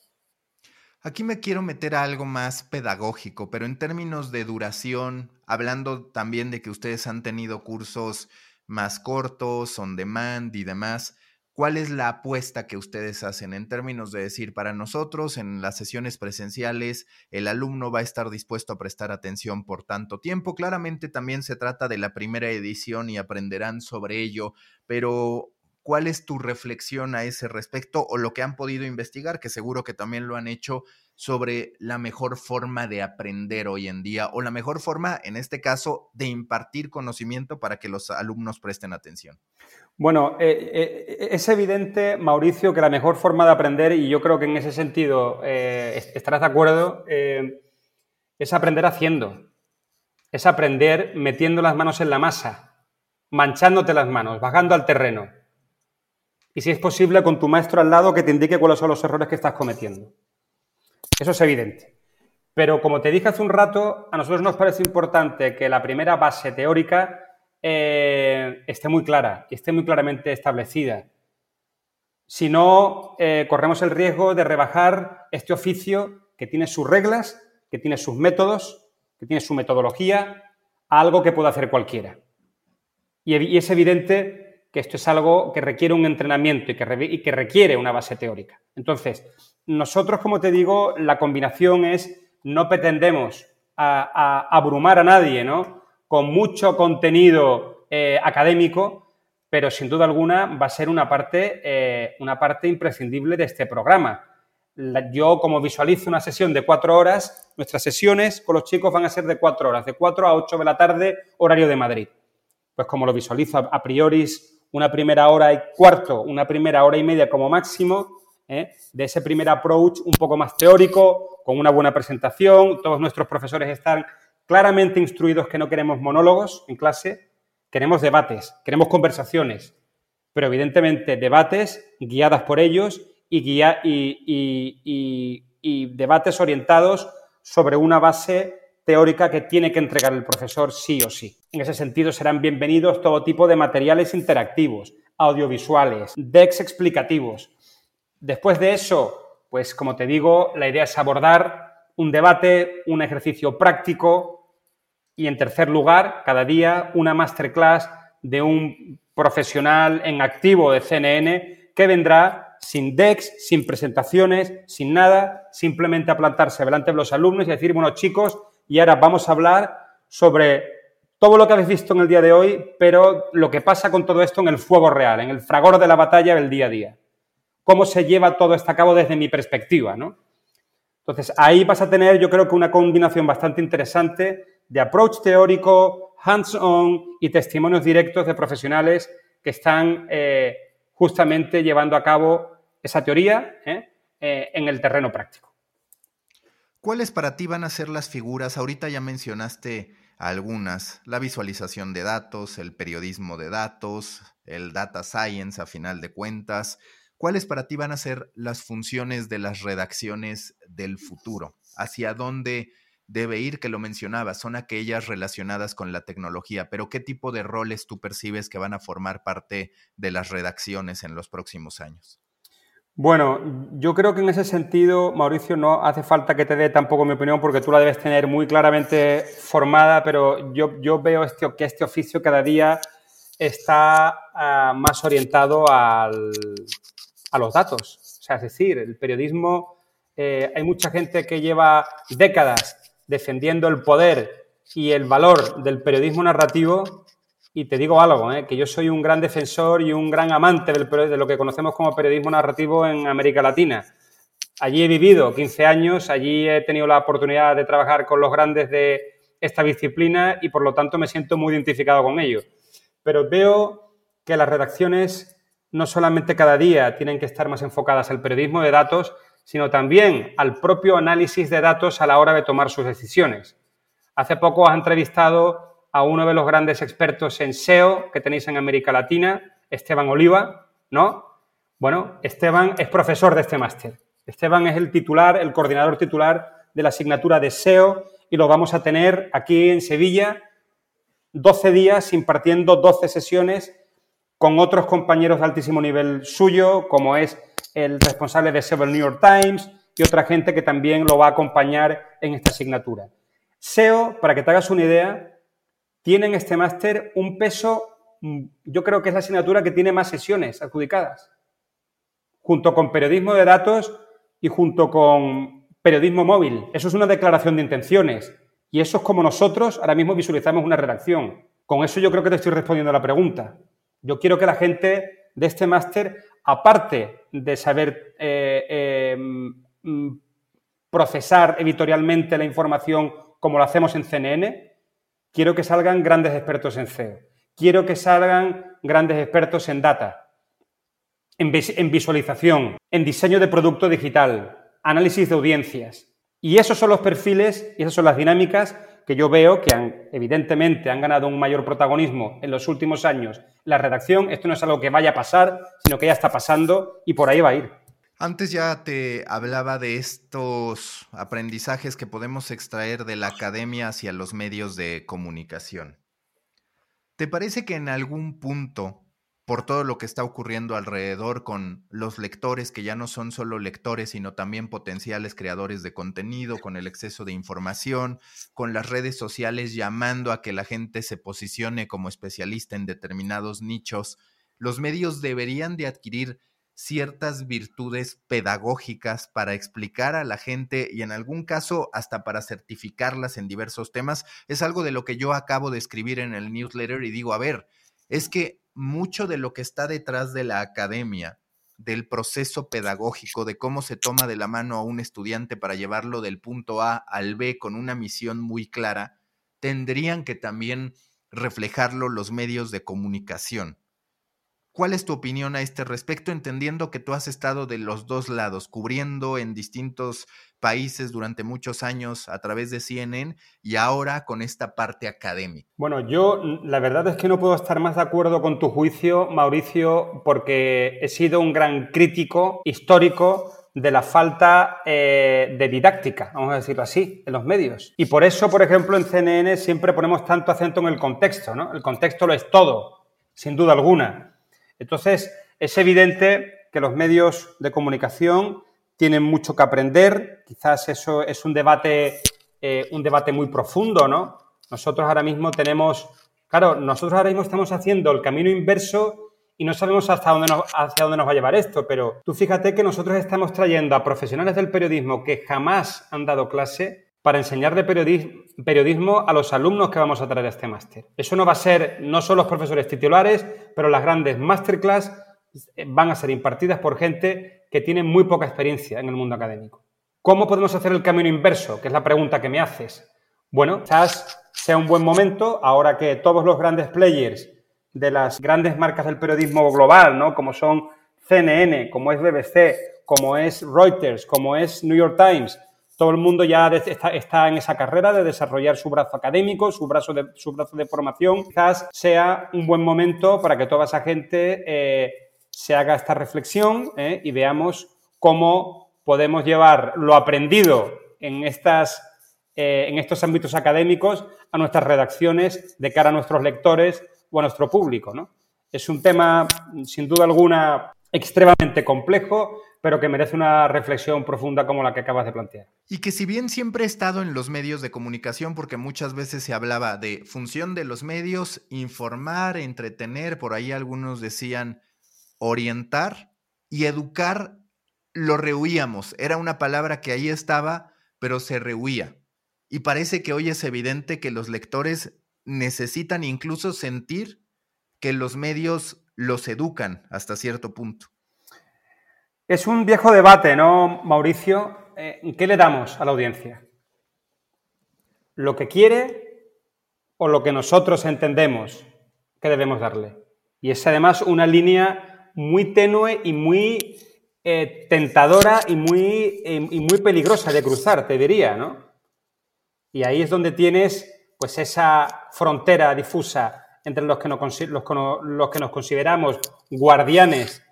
Aquí me quiero meter a algo más pedagógico, pero en términos de duración, hablando también de que ustedes han tenido cursos más cortos, on demand y demás, ¿cuál es la apuesta que ustedes hacen en términos de decir, para nosotros en las sesiones presenciales, el alumno va a estar dispuesto a prestar atención por tanto tiempo? Claramente también se trata de la primera edición y aprenderán sobre ello, pero ¿Cuál es tu reflexión a ese respecto o lo que han podido investigar, que seguro que también lo han hecho, sobre la mejor forma de aprender hoy en día o la mejor forma, en este caso, de impartir conocimiento para que los alumnos presten atención? Bueno, eh, eh, es evidente, Mauricio, que la mejor forma de aprender, y yo creo que en ese sentido eh, estarás de acuerdo, es aprender haciendo, es aprender metiendo las manos en la masa, manchándote las manos, bajando al terreno y si es posible con tu maestro al lado que te indique cuáles son los errores que estás cometiendo. Eso es evidente. Pero como te dije hace un rato, a nosotros nos parece importante que la primera base teórica eh, esté muy clara y esté muy claramente establecida. Si no, eh, corremos el riesgo de rebajar este oficio que tiene sus reglas, que tiene sus métodos, que tiene su metodología, a algo que pueda hacer cualquiera. y es evidente que esto es algo que requiere un entrenamiento y que, requiere una base teórica. Entonces, nosotros, como te digo, la combinación es, no pretendemos abrumar a nadie, ¿no? Con mucho contenido eh, académico, pero sin duda alguna va a ser una parte, eh, una parte imprescindible de este programa. yo, como visualizo una sesión de cuatro horas, nuestras sesiones con los chicos van a ser de cuatro horas, de cuatro a ocho de la tarde, horario de Madrid. Pues como lo visualizo a priori, una primera hora y cuarto, una primera hora y media como máximo, ¿eh? de ese primer approach un poco más teórico, con una buena presentación. Todos nuestros profesores están claramente instruidos que no queremos monólogos en clase, queremos debates, queremos conversaciones, pero evidentemente debates guiadas por ellos y, debates orientados sobre una base teórica que tiene que entregar el profesor sí o sí. En ese sentido, serán bienvenidos todo tipo de materiales interactivos, audiovisuales, decks explicativos. Después de eso, pues como te digo, la idea es abordar un debate, un ejercicio práctico y, en tercer lugar, cada día una masterclass de un profesional en activo de CNN que vendrá sin decks, sin presentaciones, sin nada, simplemente a plantarse delante de los alumnos y decir, bueno, chicos, y ahora vamos a hablar sobre todo lo que habéis visto en el día de hoy, pero lo que pasa con todo esto en el fuego real, en el fragor de la batalla del día a día. Cómo se lleva todo esto a cabo desde mi perspectiva, ¿no? Entonces, ahí vas a tener, yo creo que una combinación bastante interesante de approach teórico, hands-on y testimonios directos de profesionales que están eh, justamente llevando a cabo esa teoría ¿eh? Eh, en el terreno práctico. ¿Cuáles para ti van a ser las figuras? Ahorita ya mencionaste algunas, la visualización de datos, el periodismo de datos, el data science a final de cuentas. ¿Cuáles para ti van a ser las funciones de las redacciones del futuro? ¿Hacia dónde debe ir? Que lo mencionaba, son aquellas relacionadas con la tecnología, pero ¿qué tipo de roles tú percibes que van a formar parte de las redacciones en los próximos años? Bueno, yo creo que en ese sentido, Mauricio, no hace falta que te dé tampoco mi opinión porque tú la debes tener muy claramente formada, pero yo, yo veo este, que este oficio cada día está ah, más orientado al, a los datos. O sea, es decir, el periodismo, eh, hay mucha gente que lleva décadas defendiendo el poder y el valor del periodismo narrativo y te digo algo, ¿eh? que yo soy un gran defensor y un gran amante del, de lo que conocemos como periodismo narrativo en América Latina. Allí he vivido 15 años, allí he tenido la oportunidad de trabajar con los grandes de esta disciplina y por lo tanto me siento muy identificado con ellos. Pero veo que las redacciones no solamente cada día tienen que estar más enfocadas al periodismo de datos, sino también al propio análisis de datos a la hora de tomar sus decisiones. Hace poco has entrevistado a uno de los grandes expertos en SEO que tenéis en América Latina, Esteban Oliva, ¿no? Bueno, Esteban es profesor de este máster. Esteban es el titular, el coordinador titular de la asignatura de SEO y lo vamos a tener aquí en Sevilla 12 días impartiendo 12 sesiones con otros compañeros de altísimo nivel suyo, como es el responsable de SEO New York Times y otra gente que también lo va a acompañar en esta asignatura. SEO, para que te hagas una idea, tiene en este máster un peso, mm, yo creo que es la asignatura que tiene más sesiones adjudicadas, junto con periodismo de datos y junto con periodismo móvil. Eso es una declaración de intenciones y eso es como nosotros ahora mismo visualizamos una redacción. Con eso yo creo que te estoy respondiendo a la pregunta. Yo quiero que la gente de este máster, aparte de saber eh, eh, mm, procesar editorialmente la información como lo hacemos en CNN, quiero que salgan grandes expertos en CEO. Quiero que salgan grandes expertos en data, en, en visualización, en diseño de producto digital, análisis de audiencias. Y esos son los perfiles y esas son las dinámicas que yo veo que han, evidentemente han ganado un mayor protagonismo en los últimos años la redacción. Esto no es algo que vaya a pasar, sino que ya está pasando y por ahí va a ir. Antes ya te hablaba de estos aprendizajes que podemos extraer de la academia hacia los medios de comunicación. ¿Te parece que en algún punto por todo lo que está ocurriendo alrededor con los lectores que ya no son solo lectores, sino también potenciales creadores de contenido, con el exceso de información, con las redes sociales llamando a que la gente se posicione como especialista en determinados nichos, los medios deberían de adquirir ciertas virtudes pedagógicas para explicar a la gente y en algún caso hasta para certificarlas en diversos temas. Es algo de lo que yo acabo de escribir en el newsletter y digo, a ver, es que mucho de lo que está detrás de la academia, del proceso pedagógico, de cómo se toma de la mano a un estudiante para llevarlo del punto A al B con una misión muy clara, tendrían que también reflejarlo los medios de comunicación. ¿Cuál es tu opinión a este respecto, entendiendo que tú has estado de los dos lados, cubriendo en distintos países durante muchos años a través de CNN y ahora con esta parte académica? Bueno, yo la verdad es que no puedo estar más de acuerdo con tu juicio, Mauricio, porque he sido un gran crítico histórico de la falta eh, de didáctica, vamos a decirlo así, en los medios. Y por eso, por ejemplo, en CNN siempre ponemos tanto acento en el contexto, ¿no? El contexto lo es todo, sin duda alguna. Entonces, es evidente que los medios de comunicación tienen mucho que aprender. Quizás eso es un debate, eh, un debate muy profundo, ¿no? Nosotros ahora mismo tenemos, claro, nosotros ahora mismo estamos haciendo el camino inverso y no sabemos hasta dónde nos, hacia dónde nos va a llevar esto, pero tú fíjate que nosotros estamos trayendo a profesionales del periodismo que jamás han dado clase para enseñarle periodismo a los alumnos que vamos a traer a este máster. Eso no va a ser no solo los profesores titulares, pero las grandes masterclass van a ser impartidas por gente que tiene muy poca experiencia en el mundo académico. ¿Cómo podemos hacer el camino inverso? Que es la pregunta que me haces. Bueno, quizás sea un buen momento, ahora que todos los grandes players de las grandes marcas del periodismo global, ¿no? como son CNN, como es BBC, como es Reuters, como es New York Times, todo el mundo ya está, en esa carrera de desarrollar su brazo académico, su brazo de, su brazo de formación. Quizás sea un buen momento para que toda esa gente eh, se haga esta reflexión eh, y veamos cómo podemos llevar lo aprendido en, estas, eh, en estos ámbitos académicos a nuestras redacciones de cara a nuestros lectores o a nuestro público. ¿no? Es un tema, sin duda alguna, extremadamente complejo, pero que merece una reflexión profunda como la que acabas de plantear. Y que si bien siempre he estado en los medios de comunicación, porque muchas veces se hablaba de función de los medios, informar, entretener, por ahí algunos decían orientar y educar, lo rehuíamos. Era una palabra que ahí estaba, pero se rehuía. Y parece que hoy es evidente que los lectores necesitan incluso sentir que los medios los educan hasta cierto punto. Es un viejo debate, ¿no, Mauricio? Eh, ¿Qué le damos a la audiencia? ¿Lo que quiere o lo que nosotros entendemos que debemos darle? Y es además una línea muy tenue y muy eh, tentadora y muy, eh, y muy peligrosa de cruzar, te diría, ¿no? Y ahí es donde tienes pues esa frontera difusa entre los que, nos, los que nos consideramos guardianes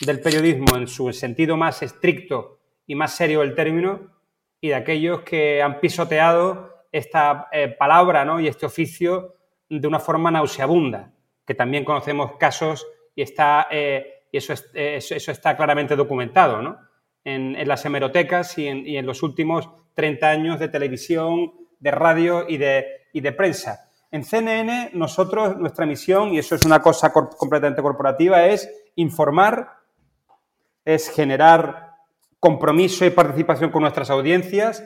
del periodismo en su sentido más estricto y más serio del término y de aquellos que han pisoteado esta eh, palabra ¿no? y este oficio de una forma nauseabunda, que también conocemos casos y, está, eh, y eso, eso, está claramente documentado ¿no? en, las hemerotecas y en, y en, los últimos 30 años de televisión, de radio y de, y de prensa. En CNN, nosotros, nuestra misión, y eso es una cosa completamente corporativa, es informar, es generar compromiso y participación con nuestras audiencias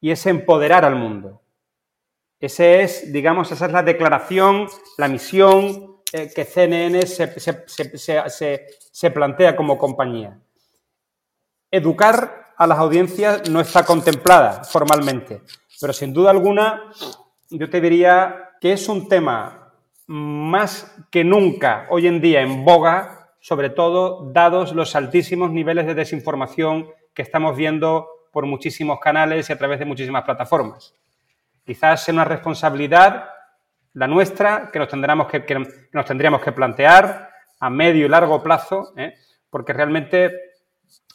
y es empoderar al mundo. Ese es, digamos, esa es la declaración, la misión eh, que CNN se, se plantea como compañía. Educar a las audiencias no está contemplada formalmente, pero sin duda alguna yo te diría que es un tema más que nunca hoy en día en boga, sobre todo dados los altísimos niveles de desinformación que estamos viendo por muchísimos canales y a través de muchísimas plataformas. Quizás sea una responsabilidad la nuestra que nos tendríamos que, nos tendríamos que plantear a medio y largo plazo, ¿eh? porque realmente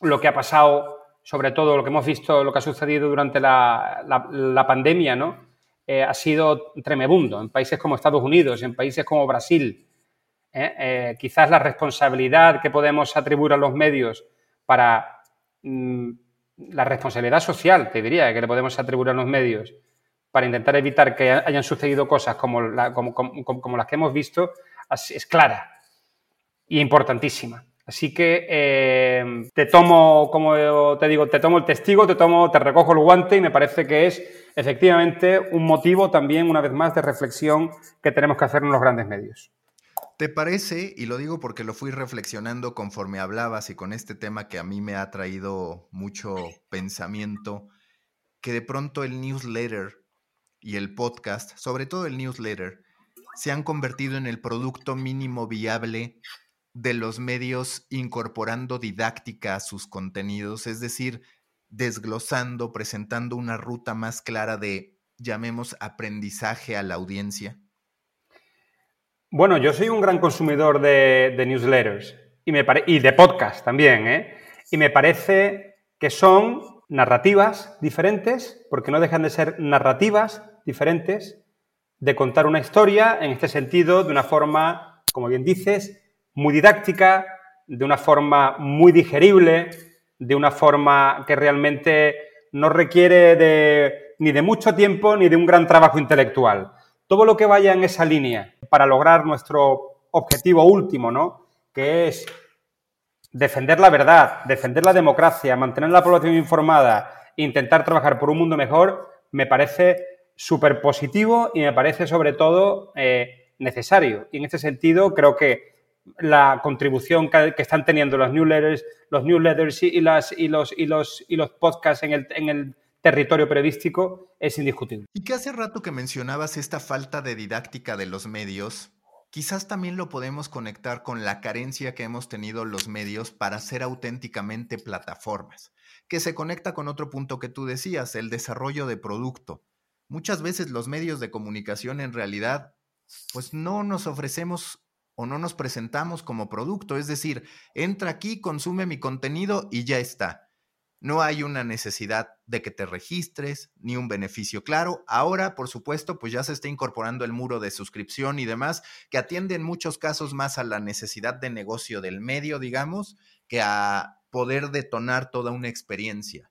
lo que ha pasado, sobre todo lo que hemos visto, lo que ha sucedido durante la, la pandemia, ¿no? Eh, ha sido tremebundo en países como Estados Unidos, en países como Brasil. ¿eh? Eh, quizás la responsabilidad que podemos atribuir a los medios para mm, la responsabilidad social, te diría, que le podemos atribuir a los medios para intentar evitar que hayan sucedido cosas como, como las que hemos visto, es clara y importantísima. Así que eh, te tomo, como te digo, te tomo el testigo, te tomo, te recojo el guante y me parece que es efectivamente un motivo también, una vez más, de reflexión que tenemos que hacer en los grandes medios. ¿Te parece? Y lo digo porque lo fui reflexionando conforme hablabas y con este tema que a mí me ha traído mucho pensamiento, que de pronto el newsletter y el podcast, sobre todo el newsletter, se han convertido en el producto mínimo viable de los medios incorporando didáctica a sus contenidos, es decir, desglosando, presentando una ruta más clara de, llamemos, aprendizaje a la audiencia? Bueno, yo soy un gran consumidor de, newsletters y, me y de podcast también, ¿eh? Y me parece que son narrativas diferentes, porque no dejan de ser narrativas diferentes, de contar una historia, en este sentido, de una forma, como bien dices, muy didáctica, de una forma muy digerible, de una forma que realmente no requiere de, ni de mucho tiempo ni de un gran trabajo intelectual. Todo lo que vaya en esa línea para lograr nuestro objetivo último, ¿no? Que es defender la verdad, defender la democracia, mantener la población informada, intentar trabajar por un mundo mejor, me parece súper positivo y me parece sobre todo eh, necesario. Y en este sentido creo que la contribución que, están teniendo los newsletters, los newsletters y, las, y, los, y, los, y los podcasts en el, en el territorio periodístico es indiscutible. Y que hace rato que mencionabas esta falta de didáctica de los medios, quizás también lo podemos conectar con la carencia que hemos tenido los medios para ser auténticamente plataformas, que se conecta con otro punto que tú decías, el desarrollo de producto. Muchas veces los medios de comunicación en realidad pues no nos ofrecemos o no nos presentamos como producto. Es decir, entra aquí, consume mi contenido y ya está. No hay una necesidad de que te registres, ni un beneficio claro. Ahora, por supuesto, pues ya se está incorporando el muro de suscripción y demás, que atiende en muchos casos más a la necesidad de negocio del medio, digamos, que a poder detonar toda una experiencia.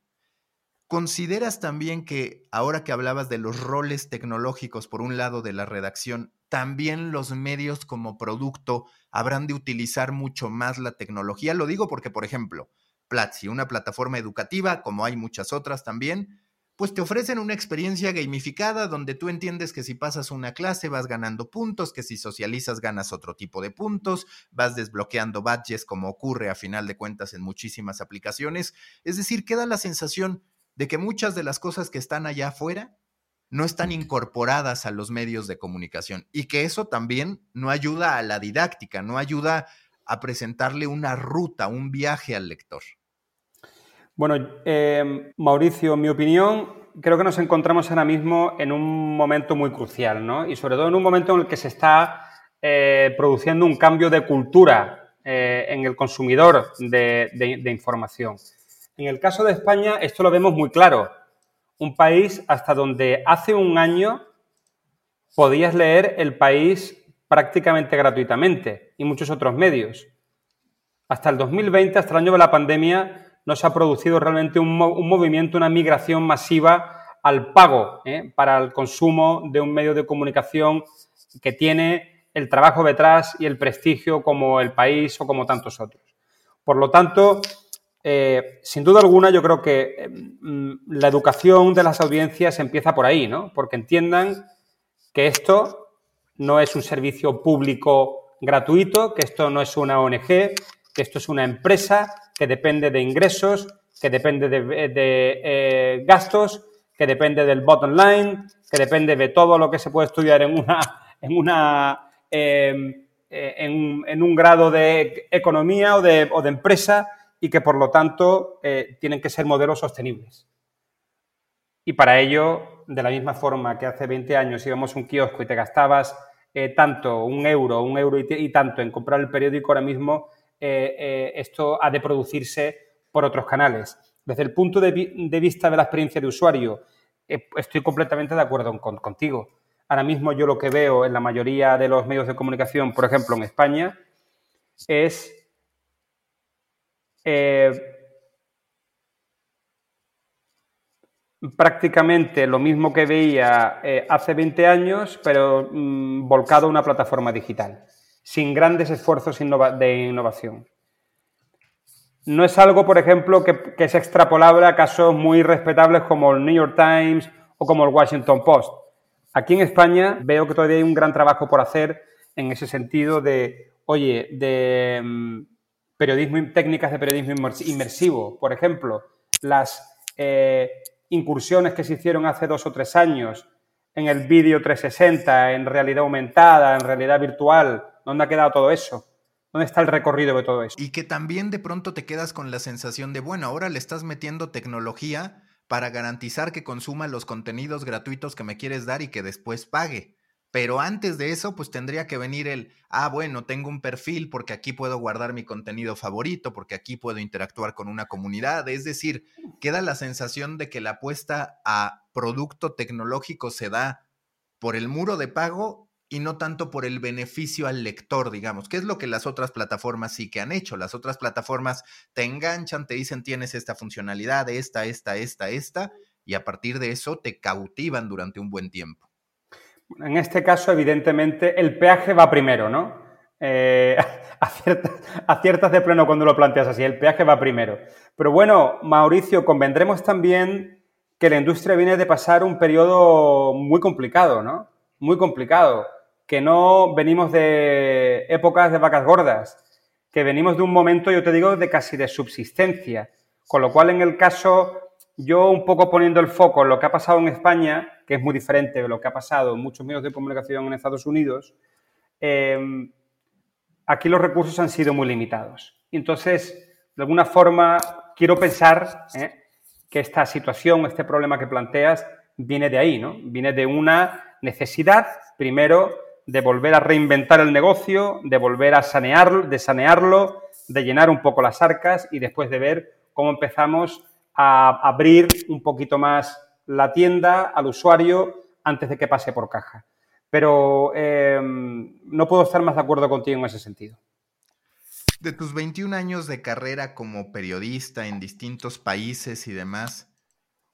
¿Consideras también que ahora que hablabas de los roles tecnológicos por un lado de la redacción, también los medios como producto habrán de utilizar mucho más la tecnología. Lo digo porque, por ejemplo, Platzi, una plataforma educativa, como hay muchas otras también, pues te ofrecen una experiencia gamificada donde tú entiendes que si pasas una clase vas ganando puntos, que si socializas ganas otro tipo de puntos, vas desbloqueando badges como ocurre a final de cuentas en muchísimas aplicaciones. Es decir, queda la sensación de que muchas de las cosas que están allá afuera no están incorporadas a los medios de comunicación y que eso también no ayuda a la didáctica, no ayuda a presentarle una ruta, un viaje al lector. Bueno, eh, Mauricio, en mi opinión, creo que nos encontramos ahora mismo en un momento muy crucial, ¿no? Y sobre todo en un momento en el que se está eh, produciendo un cambio de cultura eh, en el consumidor de, información. En el caso de España, esto lo vemos muy claro. Un país hasta donde hace un año podías leer el país prácticamente gratuitamente y muchos otros medios. Hasta el 2020, hasta el año de la pandemia, no se ha producido realmente un, movimiento, una migración masiva al pago ¿eh? para el consumo de un medio de comunicación que tiene el trabajo detrás y el prestigio como el país o como tantos otros. Por lo tanto, eh, sin duda alguna, yo creo que eh, mm, la educación de las audiencias empieza por ahí, ¿no? Porque entiendan que esto no es un servicio público gratuito, que esto no es una ONG, que esto es una empresa que depende de ingresos, que depende de, eh, gastos, que depende del bottom line, que depende de todo lo que se puede estudiar en una, en em, eh, un grado de economía o de, empresa y que por lo tanto eh, tienen que ser modelos sostenibles. Y para ello, de la misma forma que hace 20 años íbamos a un kiosco y te gastabas tanto, un euro, un euro y, tanto en comprar el periódico, ahora mismo eh, eh, esto ha de producirse por otros canales. Desde el punto de, vista de la experiencia de usuario, eh, estoy completamente de acuerdo contigo. Ahora mismo yo lo que veo en la mayoría de los medios de comunicación, por ejemplo en España, es prácticamente lo mismo que veía hace 20 años, pero mm, volcado a una plataforma digital sin grandes esfuerzos de innovación. No es algo, por ejemplo, que, que es extrapolable a casos muy respetables como el New York Times o como el Washington Post. Aquí en España veo que todavía hay un gran trabajo por hacer en ese sentido de, oye, de mm, periodismo, técnicas de periodismo inmersivo. Por ejemplo, las eh, incursiones que se hicieron hace dos o tres años en el vídeo 360, en realidad aumentada, en realidad virtual, ¿Dónde ha quedado todo eso? ¿Dónde está el recorrido de todo eso? Y que también de pronto te quedas con la sensación de, bueno, ahora le estás metiendo tecnología para garantizar que consuma los contenidos gratuitos que me quieres dar y que después pague. Pero antes de eso, pues tendría que venir el, ah, bueno, tengo un perfil porque aquí puedo guardar mi contenido favorito, porque aquí puedo interactuar con una comunidad. Es decir, queda la sensación de que la apuesta a producto tecnológico se da por el muro de pago y no tanto por el beneficio al lector, digamos, que es lo que las otras plataformas sí que han hecho. Las otras plataformas te enganchan, te dicen tienes esta funcionalidad, esta, esta, esta, esta, y a partir de eso te cautivan durante un buen tiempo. En este caso, evidentemente, el peaje va primero, ¿no? Eh, aciertas, aciertas de pleno cuando lo planteas así, el peaje va primero. Pero bueno, Mauricio, convendremos también que la industria viene de pasar un periodo muy complicado, ¿no? Muy complicado que no venimos de épocas de vacas gordas, que venimos de un momento, yo te digo, de casi de subsistencia. Con lo cual, en el caso, yo un poco poniendo el foco en lo que ha pasado en España, que es muy diferente de lo que ha pasado en muchos medios de comunicación en Estados Unidos, em, aquí los recursos han sido muy limitados. Entonces, de alguna forma, quiero pensar ¿eh? que esta situación, este problema que planteas, viene de ahí, ¿no? Viene de una necesidad, primero, de volver a reinventar el negocio, de volver a sanear, de sanearlo, de llenar un poco las arcas y después de ver cómo empezamos a abrir un poquito más la tienda al usuario antes de que pase por caja. Pero em, no puedo estar más de acuerdo contigo en ese sentido. De tus 21 años de carrera como periodista en distintos países y demás,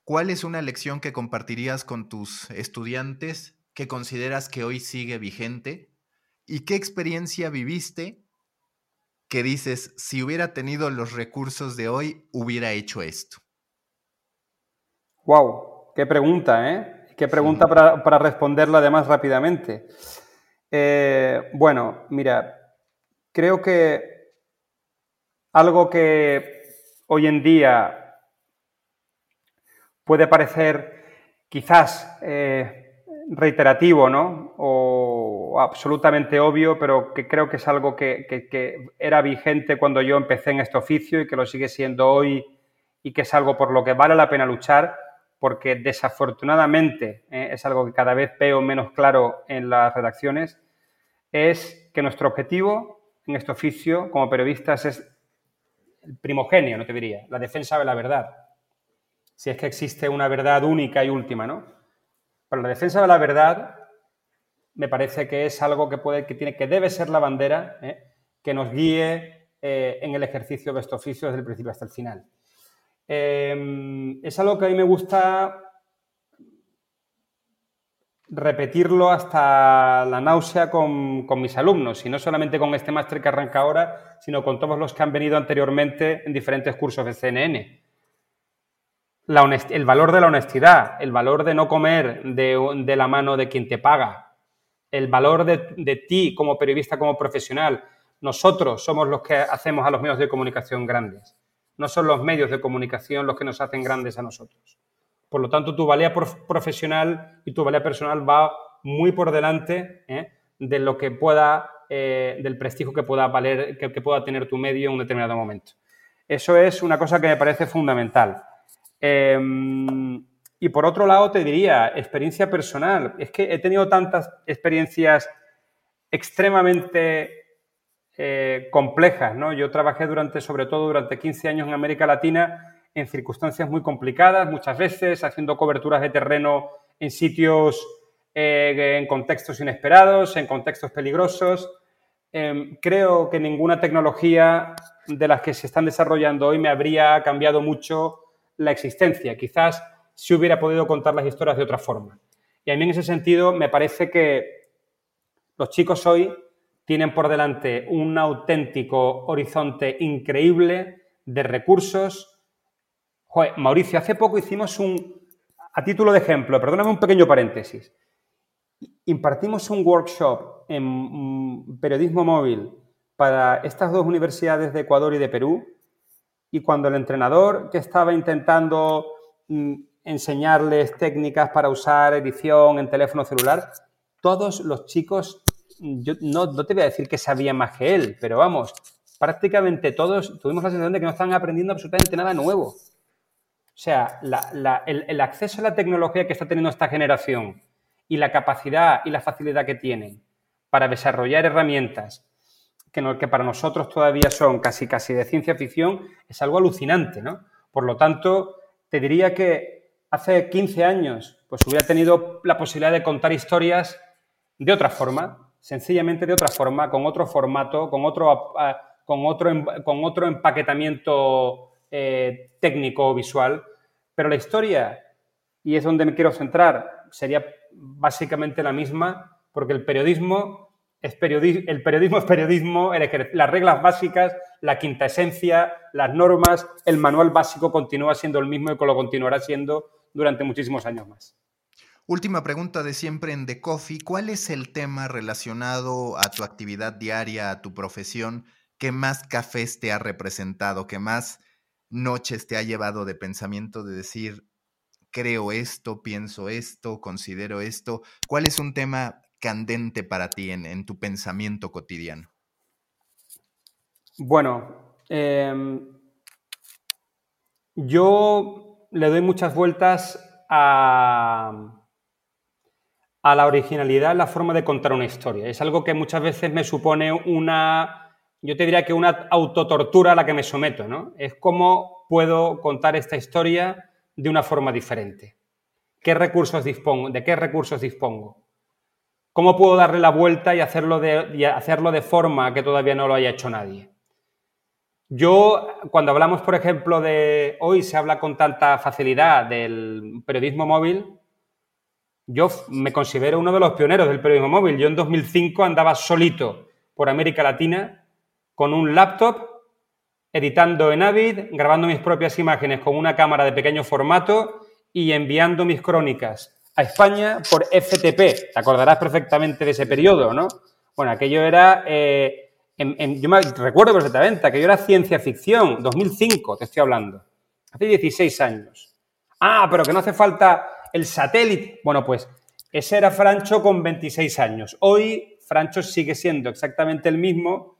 ¿cuál es una lección que compartirías con tus estudiantes que consideras que hoy sigue vigente? ¿Y qué experiencia viviste que dices, si hubiera tenido los recursos de hoy, hubiera hecho esto? Wow. qué pregunta, ¿eh? Qué pregunta para, responderla además rápidamente. Eh, bueno, mira, creo que algo que hoy en día puede parecer quizás eh, reiterativo, ¿no? O absolutamente obvio, pero que creo que es algo que, que, era vigente cuando yo empecé en este oficio y que lo sigue siendo hoy y que es algo por lo que vale la pena luchar, porque desafortunadamente eh, es algo que cada vez veo menos claro en las redacciones, es que nuestro objetivo en este oficio como periodistas es el primogenio, no te diría, la defensa de la verdad. Si es que existe una verdad única y última, ¿no? Pero la defensa de la verdad me parece que es algo que puede, que tiene, que debe ser la bandera ¿eh? que nos guíe eh, en el ejercicio de este oficio desde el principio hasta el final. Em, es algo que a mí me gusta repetirlo hasta la náusea con, mis alumnos, y no solamente con este máster que arranca ahora, sino con todos los que han venido anteriormente en diferentes cursos de CNN. el valor de la honestidad, el valor de no comer de, la mano de quien te paga, el valor de, de ti como periodista, como profesional. Nosotros somos los que hacemos a los medios de comunicación grandes. No son los medios de comunicación los que nos hacen grandes a nosotros. Por lo tanto, tu valía profesional y tu valía personal va muy por delante ¿eh? de lo que pueda, eh, del prestigio que pueda valer, que, pueda tener tu medio en un determinado momento. Eso es una cosa que me parece fundamental. Em, y por otro lado, te diría, experiencia personal. Es que he tenido tantas experiencias extremadamente eh, complejas. ¿no? Yo trabajé durante, sobre todo durante 15 años en América Latina en circunstancias muy complicadas, muchas veces haciendo coberturas de terreno en sitios, eh, en contextos inesperados, en contextos peligrosos. Em, creo que ninguna tecnología de las que se están desarrollando hoy me habría cambiado mucho la existencia. Quizás si hubiera podido contar las historias de otra forma. Y a mí en ese sentido me parece que los chicos hoy tienen por delante un auténtico horizonte increíble de recursos. Mauricio, hace poco hicimos un, a título de ejemplo, perdóname un pequeño paréntesis, impartimos un workshop en mm, periodismo móvil para estas dos universidades de Ecuador y de Perú, y cuando el entrenador que estaba intentando mm, enseñarles técnicas para usar edición en teléfono celular, todos los chicos yo no, te voy a decir que sabía más que él, pero vamos, prácticamente todos tuvimos la sensación de que no estaban aprendiendo absolutamente nada nuevo. O sea, el, acceso a la tecnología que está teniendo esta generación y la capacidad y la facilidad que tienen para desarrollar herramientas que, que para nosotros todavía son casi, casi de ciencia ficción es algo alucinante, ¿no? Por lo tanto, te diría que hace 15 años pues hubiera tenido la posibilidad de contar historias de otra forma, sencillamente de otra forma, con otro formato, con otro, ah, con otro, em, con otro empaquetamiento eh, técnico o visual. Pero la historia, y es donde me quiero centrar, sería básicamente la misma, porque el periodismo es periodismo, el periodismo es periodismo, las reglas básicas, la quinta esencia, las normas, el manual básico continúa siendo el mismo y lo continuará siendo durante muchísimos años más. Última pregunta de siempre en The Coffee. ¿Cuál es el tema relacionado a tu actividad diaria, a tu profesión, que más cafés te ha representado, que más noches te ha llevado de pensamiento de decir, creo esto, pienso esto, considero esto? ¿Cuál es un tema candente para ti en, tu pensamiento cotidiano? Bueno, em, yo le doy muchas vueltas a a la originalidad la forma de contar una historia. Es algo que muchas veces me supone una, yo te diría que una autotortura a la que me someto, ¿no? Es cómo puedo contar esta historia de una forma diferente. ¿Qué recursos dispongo? ¿De qué recursos dispongo? ¿Cómo puedo darle la vuelta y hacerlo de, y hacerlo de forma que todavía no lo haya hecho nadie? Yo, cuando hablamos, por ejemplo, de hoy se habla con tanta facilidad del periodismo móvil, yo me considero uno de los pioneros del periodismo móvil. Yo en 2005 andaba solito por América Latina con un laptop, editando en Avid, grabando mis propias imágenes con una cámara de pequeño formato y enviando mis crónicas a España por FTP. Te acordarás perfectamente de ese periodo, ¿no? Bueno, aquello era... Eh, yo me recuerdo perfectamente, aquello era ciencia ficción, 2005 te estoy hablando, hace 16 años. Ah, pero que no hace falta el satélite. Bueno, pues ese era Francho con 26 años. Hoy Francho sigue siendo exactamente el mismo,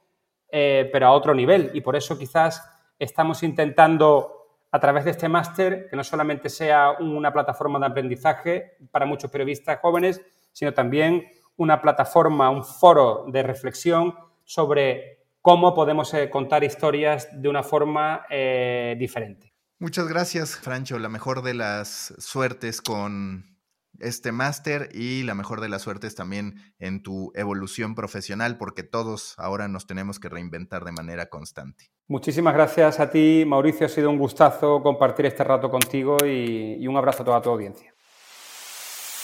eh, pero a otro nivel. Y por eso quizás estamos intentando a través de este máster, que no solamente sea una plataforma de aprendizaje para muchos periodistas jóvenes, sino también una plataforma, un foro de reflexión sobre cómo podemos eh, contar historias de una forma eh, diferente. Muchas gracias, Francho. La mejor de las suertes con este máster y la mejor de las suertes también en tu evolución profesional, porque todos ahora nos tenemos que reinventar de manera constante. Muchísimas gracias a ti, Mauricio. Ha sido un gustazo compartir este rato contigo y, un abrazo a toda tu audiencia.